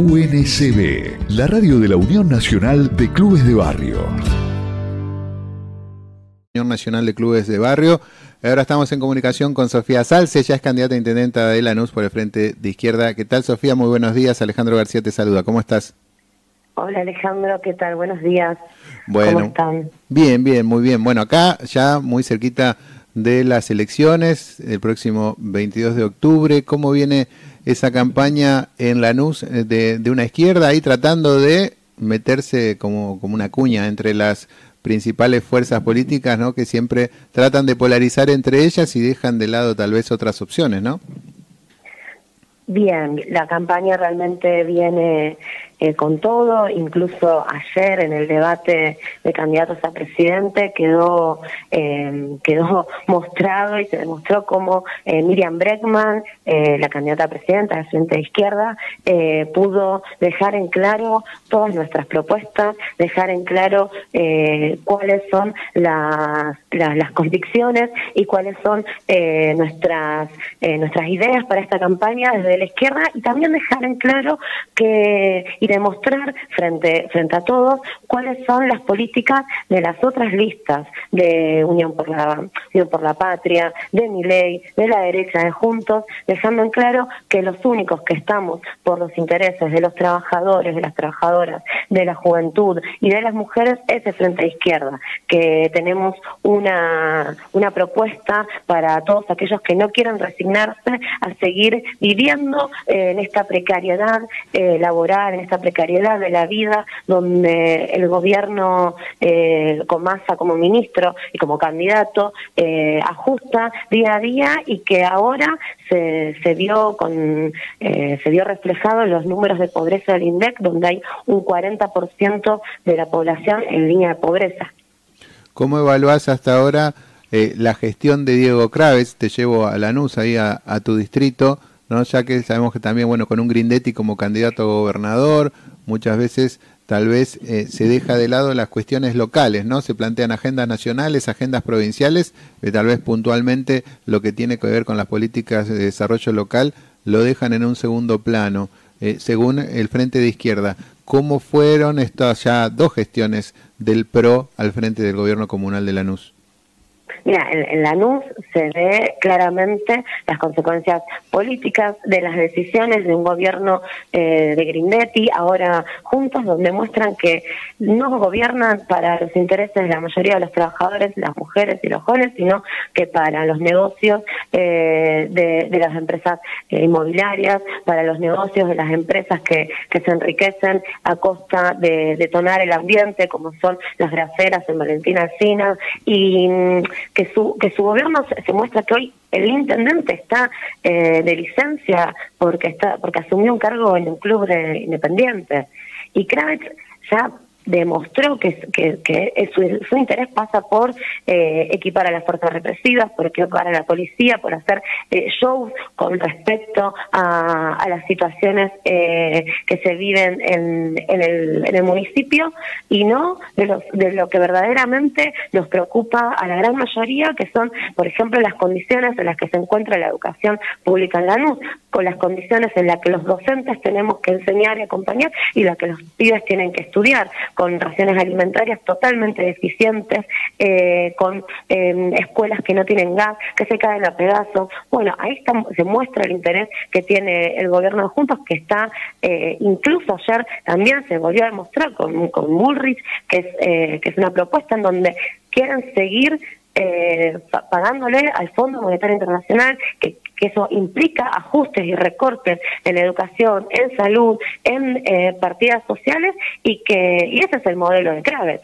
UNCB, la radio de la Unión Nacional de Clubes de Barrio. Unión Nacional de Clubes de Barrio. Ahora estamos en comunicación con Sofía Salce, ella es candidata a intendenta de Lanús por el Frente de Izquierda. ¿Qué tal, Sofía? Muy buenos días. Alejandro García te saluda. ¿Cómo estás? Hola, Alejandro. ¿Qué tal? Buenos días. Bueno, ¿Cómo están? Bien, bien, muy bien. Bueno, acá ya muy cerquita de las elecciones, el próximo 22 de octubre. ¿Cómo viene esa campaña en Lanús eh, de, de una izquierda ahí tratando de meterse como, como una cuña entre las principales fuerzas políticas, ¿no? Que siempre tratan de polarizar entre ellas y dejan de lado tal vez otras opciones, ¿no? Bien, la campaña realmente viene eh, con todo, incluso ayer en el debate de candidatos a presidente quedó eh, quedó mostrado y se demostró cómo eh, Miriam Breckman, eh, la candidata a presidenta de Frente de Izquierda, eh, pudo dejar en claro todas nuestras propuestas, dejar en claro eh, cuáles son las, las, las convicciones y cuáles son nuestras nuestras ideas para esta campaña desde la izquierda y también dejar en claro que demostrar frente frente a todos cuáles son las políticas de las otras listas de Unión por la Unión por la Patria, de mi ley, de la derecha de Juntos, dejando en claro que los únicos que estamos por los intereses de los trabajadores, de las trabajadoras, de la juventud y de las mujeres es el Frente de Izquierda, que tenemos una una propuesta para todos aquellos que no quieran resignarse a seguir viviendo eh, en esta precariedad eh, laboral, en esta precariedad de la vida, donde el gobierno eh, con como ministro y como candidato eh, ajusta día a día y que ahora se, se vio con eh, se vio reflejado en los números de pobreza del INDEC, donde hay un 40% de la población en línea de pobreza. ¿Cómo evaluás hasta ahora eh, la gestión de Diego Craves? Te llevo a Lanús, ahí a tu distrito, ¿no? ya que sabemos que también, bueno, con un Grindetti como candidato a gobernador, muchas veces tal vez eh, se deja de lado las cuestiones locales, ¿no? Se plantean agendas nacionales, agendas provinciales, eh, tal vez puntualmente lo que tiene que ver con las políticas de desarrollo local lo dejan en un segundo plano, eh, según el Frente de Izquierda. ¿Cómo fueron estas ya dos gestiones del PRO al frente del gobierno comunal de Lanús? Mira, en, en Lanús se ve claramente las consecuencias políticas de las decisiones de un gobierno eh, de Grindetti, ahora juntos, donde muestran que no gobiernan para los intereses de la mayoría de los trabajadores, las mujeres y los jóvenes, sino que para los negocios eh, de, las empresas eh, inmobiliarias, para los negocios de las empresas que, que se enriquecen a costa de detonar el ambiente, como son las graseras en Valentina Alcina, y que su, que su gobierno se, muestra que hoy el intendente está eh, de licencia porque está porque asumió un cargo en un club de independiente. Y Kravitz ya demostró que, su, interés pasa por eh, equipar a las fuerzas represivas, por equipar a la policía, por hacer eh, shows con respecto a, las situaciones eh, que se viven en, en, el, en el municipio y no de, los, de lo que verdaderamente nos preocupa a la gran mayoría, que son, por ejemplo, las condiciones en las que se encuentra la educación pública en Lanús, con las condiciones en las que los docentes tenemos que enseñar y acompañar y las que los pibes tienen que estudiar con raciones alimentarias totalmente deficientes, eh, con eh, escuelas que no tienen gas, que se caen a pedazos. Bueno, ahí está, se muestra el interés que tiene el gobierno de Juntos, que está, eh, incluso ayer también se volvió a demostrar con, Bullrich, que es, eh, que es una propuesta en donde quieren seguir eh, pagándole al Fondo Monetario Internacional, que, que, eso implica ajustes y recortes en educación, en salud, en eh, partidas sociales, y que y ese es el modelo de Kravitz.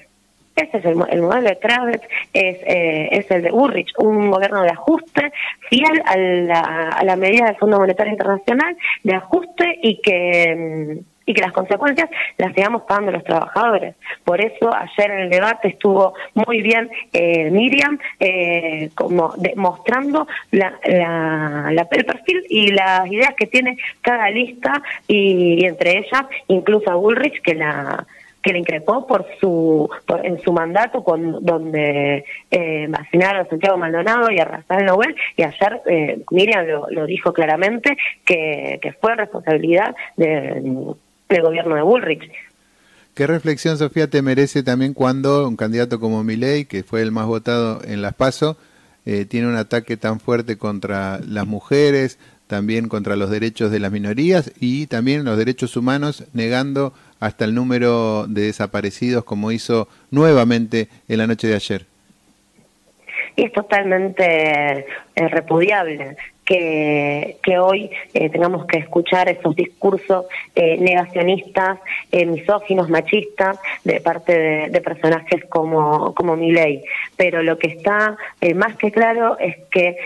Ese es el, el modelo de Kravitz, es, eh, es el de Urrich, un gobierno de ajuste fiel a la, a la medida del Fondo Monetario Internacional, de ajuste y que y que las consecuencias las sigamos pagando los trabajadores. Por eso ayer en el debate estuvo muy bien eh, Miriam eh, como mostrando la, la, la, el perfil y las ideas que tiene cada lista y, entre ellas incluso a Bullrich que la que le increpó por su por, en su mandato con donde eh, vacunaron a Santiago Maldonado y a Rafael Nobel y ayer eh, Miriam lo, lo, dijo claramente que, que fue responsabilidad de el gobierno de Bullrich. ¿Qué reflexión, Sofía, te merece también cuando un candidato como Milei, que fue el más votado en las PASO, eh, tiene un ataque tan fuerte contra las mujeres, también contra los derechos de las minorías y también los derechos humanos, negando hasta el número de desaparecidos como hizo nuevamente en la noche de ayer. Y es totalmente eh, repudiable que, hoy eh, tengamos que escuchar esos discursos eh, negacionistas, misóginos, machistas de parte de, personajes como, como Milei. Pero lo que está más que claro es que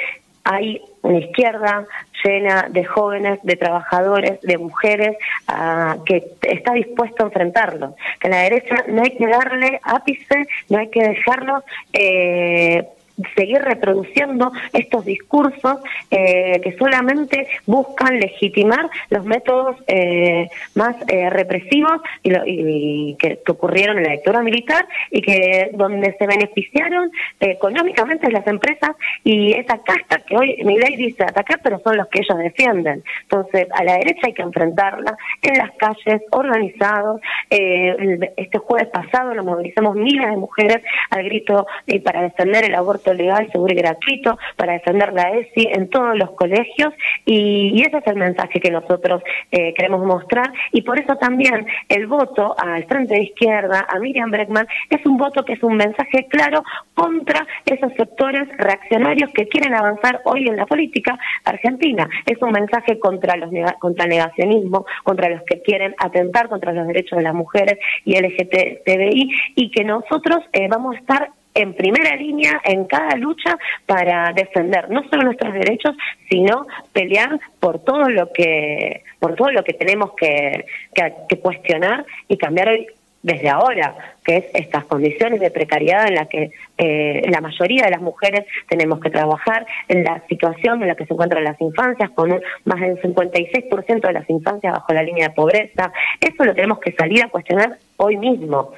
hay una izquierda llena de jóvenes, de trabajadores, de mujeres, ah, que está dispuesto a enfrentarlo. Que a la derecha no hay que darle ápice, no hay que dejarlo eh, seguir reproduciendo estos discursos eh, que solamente buscan legitimar los métodos eh, más eh, represivos y, que, ocurrieron en la dictadura militar y que donde se beneficiaron económicamente las empresas y esa casta que hoy ley dice atacar, pero son los que ellos defienden. Entonces, a la derecha hay que enfrentarla en las calles, organizados. este jueves pasado nos movilizamos miles de mujeres al grito para defender el aborto legal, seguro y gratuito para defender la ESI en todos los colegios y, ese es el mensaje que nosotros eh, queremos mostrar y por eso también el voto al Frente de Izquierda, a Miriam Breckman, es un voto que es un mensaje claro contra esos sectores reaccionarios que quieren avanzar hoy en la política argentina. Es un mensaje contra los contra el negacionismo, contra los que quieren atentar contra los derechos de las mujeres y LGTBI y que nosotros eh, vamos a estar en primera línea en cada lucha para defender no solo nuestros derechos, sino pelear por todo lo que por todo lo que tenemos que, que, cuestionar y cambiar hoy desde ahora, que es estas condiciones de precariedad en las que eh, la mayoría de las mujeres tenemos que trabajar, en la situación en la que se encuentran las infancias, con un, más del 56% de las infancias bajo la línea de pobreza. Eso lo tenemos que salir a cuestionar hoy mismo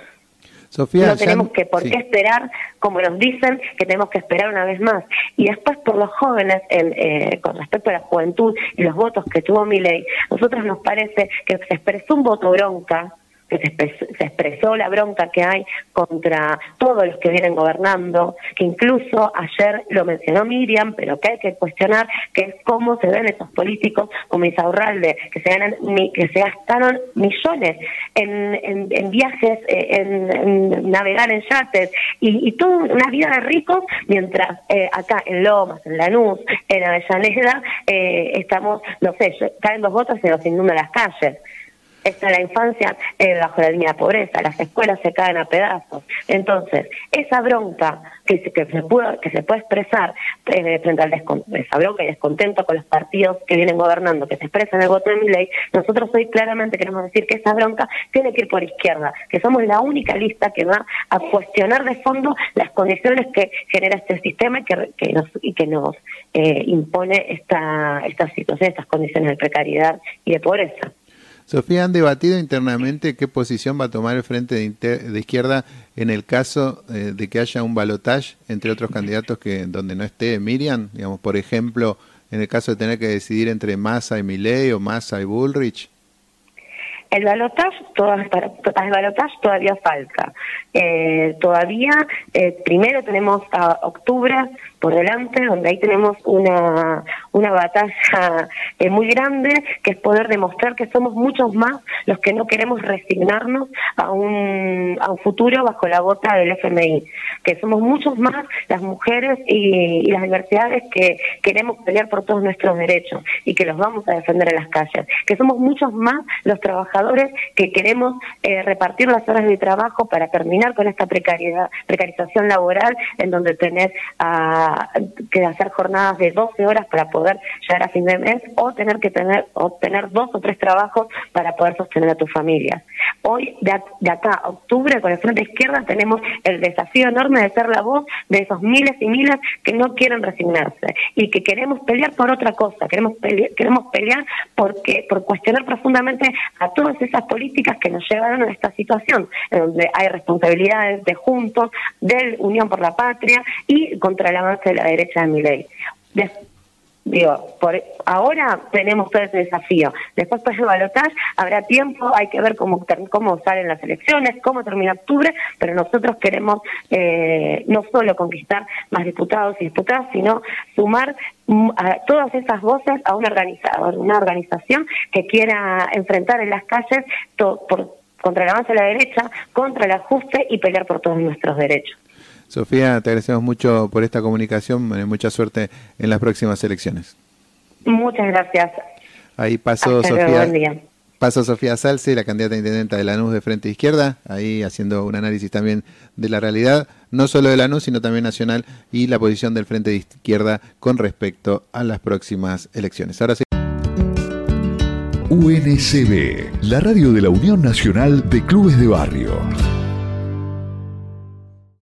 no tenemos que por qué esperar, como nos dicen, que tenemos que esperar una vez más. Y después por los jóvenes, eh, con respecto a la juventud y los votos que tuvo mi ley, nosotros nos parece que se expresó un voto bronca que se expresó, la bronca que hay contra todos los que vienen gobernando, que incluso ayer lo mencionó Miriam, pero que hay que cuestionar, que es cómo se ven esos políticos como Isaurralde, que se ganan que se gastaron millones en, en, viajes, eh, en, navegar en yates y, y toda una vida de ricos, mientras eh, acá en Lomas, en Lanús, en Avellaneda, eh, estamos, no sé, caen dos votos y nos inundan las calles está la infancia eh, bajo la línea de pobreza, las escuelas se caen a pedazos. Entonces, esa bronca que, se, puede, que se puede expresar eh, frente al esa bronca y descontento con los partidos que vienen gobernando, que se expresa en el voto de mi ley, nosotros hoy claramente queremos decir que esa bronca tiene que ir por izquierda, que somos la única lista que va a cuestionar de fondo las condiciones que genera este sistema y que, que nos, y que nos eh, impone esta, esta situación, estas condiciones de precariedad y de pobreza. Sofía, ¿han debatido internamente qué posición va a tomar el Frente de, Izquierda en el caso eh, de que haya un balotaje entre otros candidatos que donde no esté Miriam? Digamos, por ejemplo, en el caso de tener que decidir entre Massa y Milei o Massa y Bullrich. El balotaje, el todavía falta. Eh, todavía, eh, primero tenemos a octubre por delante, donde ahí tenemos una, una batalla eh, muy grande, que es poder demostrar que somos muchos más los que no queremos resignarnos a un, a un futuro bajo la bota del FMI, que somos muchos más las mujeres y, las diversidades que queremos pelear por todos nuestros derechos y que los vamos a defender en las calles, que somos muchos más los trabajadores que queremos eh, repartir las horas de trabajo para terminar con esta precariedad, precarización laboral en donde tenés a que hacer jornadas de 12 horas para poder llegar a fin de mes o tener que tener, obtener dos o tres trabajos para poder sostener a tu familia. Hoy, de, acá a octubre, con el Frente Izquierda, tenemos el desafío enorme de ser la voz de esos miles y miles que no quieren resignarse y que queremos pelear por otra cosa, queremos pelear, queremos pelear porque, por cuestionar profundamente a esas políticas que nos llevaron a esta situación, en donde hay responsabilidades de Juntos, de Unión por la Patria y contra el avance de la derecha de mi ley. Digo, por ahora tenemos todo ese desafío. Después para el balotaje habrá tiempo, hay que ver cómo, cómo salen las elecciones, cómo termina octubre, pero nosotros queremos eh, no solo conquistar más diputados y diputadas, sino sumar mm, todas esas voces a un organizador, una organización que quiera enfrentar en las calles por, contra el avance de la derecha, contra el ajuste y pelear por todos nuestros derechos. Sofía, te agradecemos mucho por esta comunicación. Mucha suerte en las próximas elecciones. Muchas gracias. Ahí pasó Sofía. Pasó Sofía Salce, la candidata a intendenta de Lanús de Frente Izquierda, ahí haciendo un análisis también de la realidad, no solo de Lanús, sino también nacional y la posición del Frente de Izquierda con respecto a las próximas elecciones. Ahora sí. UNCB, la radio de la Unión Nacional de Clubes de Barrio.